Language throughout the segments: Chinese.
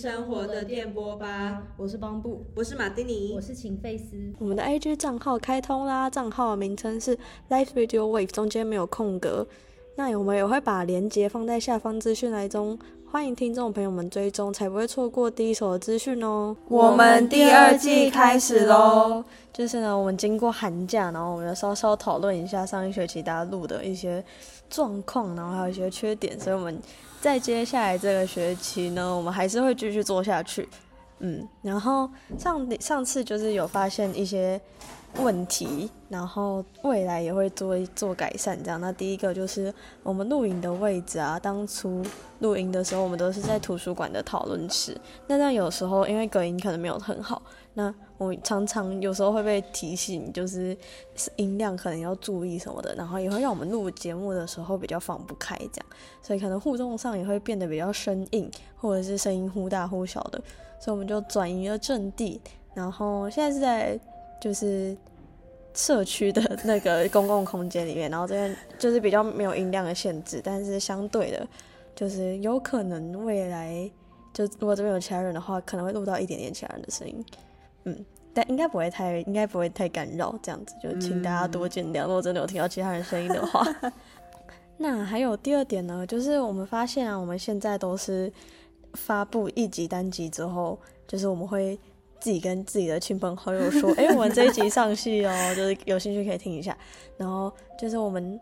生活的电波吧。我是邦布，我是马丁尼，我是秦费斯。我们的 IG 账号开通啦，账号名称是 Life Radio Wave，中间没有空格。那我们也会把链接放在下方资讯栏中，欢迎听众朋友们追踪，才不会错过第一手的资讯哦。我们第二季开始喽！就是呢，我们经过寒假，然后我们稍稍讨论一下上一学期大家录的一些状况，然后还有一些缺点，所以我们在接下来这个学期呢，我们还是会继续做下去。嗯，然后上上次就是有发现一些问题，然后未来也会做做改善。这样，那第一个就是我们录影的位置啊，当初录音的时候，我们都是在图书馆的讨论室。那但有时候因为隔音可能没有很好，那我常常有时候会被提醒，就是音量可能要注意什么的，然后也会让我们录节目的时候比较放不开，这样，所以可能互动上也会变得比较生硬，或者是声音忽大忽小的。所以我们就转移了阵地，然后现在是在就是社区的那个公共空间里面，然后这边就是比较没有音量的限制，但是相对的，就是有可能未来就如果这边有其他人的话，可能会录到一点点其他人的声音，嗯，但应该不会太应该不会太干扰，这样子就请大家多见谅。如果真的有听到其他人声音的话，那还有第二点呢，就是我们发现啊，我们现在都是。发布一集单集之后，就是我们会自己跟自己的亲朋好友说：“哎，我们这一集上戏哦，就是有兴趣可以听一下。”然后就是我们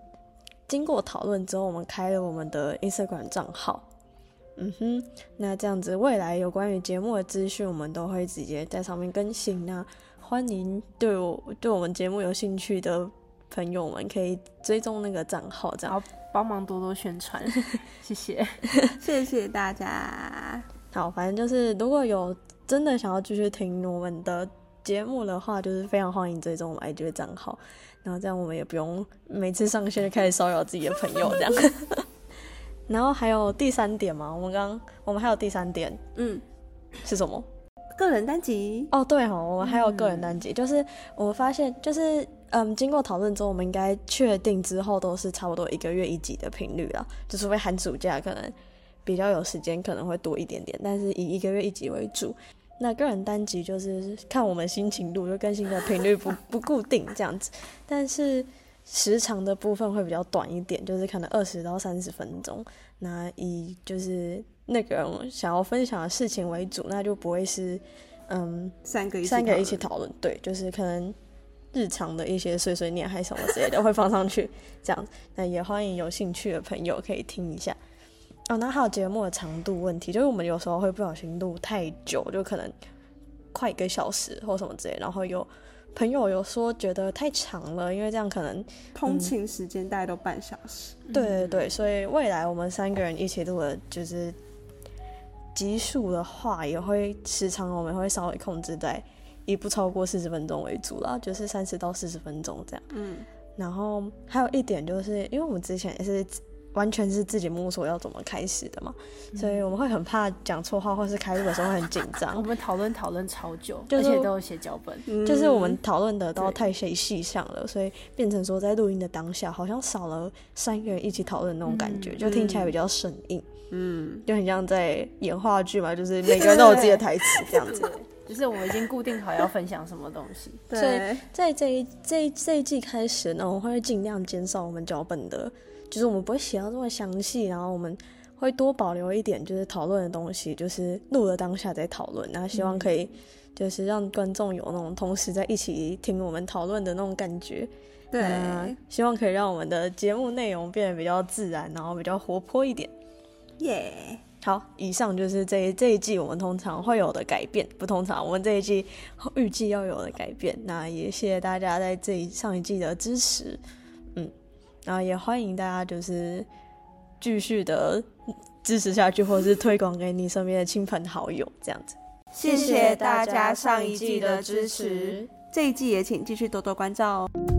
经过讨论之后，我们开了我们的 Instagram 账号。嗯哼，那这样子未来有关于节目的资讯，我们都会直接在上面更新。那欢迎对我对我们节目有兴趣的朋友们可以追踪那个账号，这样。帮忙多多宣传，谢谢，谢谢大家。好，反正就是如果有真的想要继续听我们的节目的话，就是非常欢迎追踪我们 IG 的账号，然后这样我们也不用每次上线就开始骚扰自己的朋友这样。然后还有第三点嘛，我们刚我们还有第三点，嗯，是什么？个人单集。哦，对哈，我们还有个人单集，就是我们发现就是。嗯，经过讨论之后，我们应该确定之后都是差不多一个月一集的频率了。就除非寒暑假可能比较有时间，可能会多一点点，但是以一个月一集为主。那个人单集就是看我们心情度，就更新的频率不 不固定这样子。但是时长的部分会比较短一点，就是可能二十到三十分钟。那以就是那个人想要分享的事情为主，那就不会是嗯三个三个一起讨论。对，就是可能。日常的一些碎碎念还是什么之类的会放上去，这样那也欢迎有兴趣的朋友可以听一下哦。那还有节目的长度问题，就是我们有时候会不小心录太久，就可能快一个小时或什么之类，然后有朋友有说觉得太长了，因为这样可能通勤时间大概都半小时。对对对，所以未来我们三个人一起录的，就是集数的话，也会时长我们会稍微控制在。以不超过四十分钟为主啦，就是三十到四十分钟这样。嗯，然后还有一点就是，因为我们之前也是完全是自己摸索要怎么开始的嘛，所以我们会很怕讲错话，或是开录的时候会很紧张。我们讨论讨论超久，而且都有写脚本，就是我们讨论的都太细细项了，所以变成说在录音的当下，好像少了三个人一起讨论那种感觉，就听起来比较生硬。嗯，就很像在演话剧嘛，就是每个人 都有自己的台词这样子。就是我们已经固定好要分享什么东西，所以在这一这一这一季开始呢，我会尽量减少我们脚本的，就是我们不会写到这么详细，然后我们会多保留一点，就是讨论的东西，就是录了当下再讨论，然后希望可以就是让观众有那种同时在一起听我们讨论的那种感觉，对，希望可以让我们的节目内容变得比较自然，然后比较活泼一点，耶。好，以上就是这这一季我们通常会有的改变，不通常我们这一季预计要有的改变。那也谢谢大家在这一上一季的支持，嗯，然后也欢迎大家就是继续的支持下去，或者是推广给你身边的亲朋好友这样子。谢谢大家上一季的支持，这一季也请继续多多关照哦。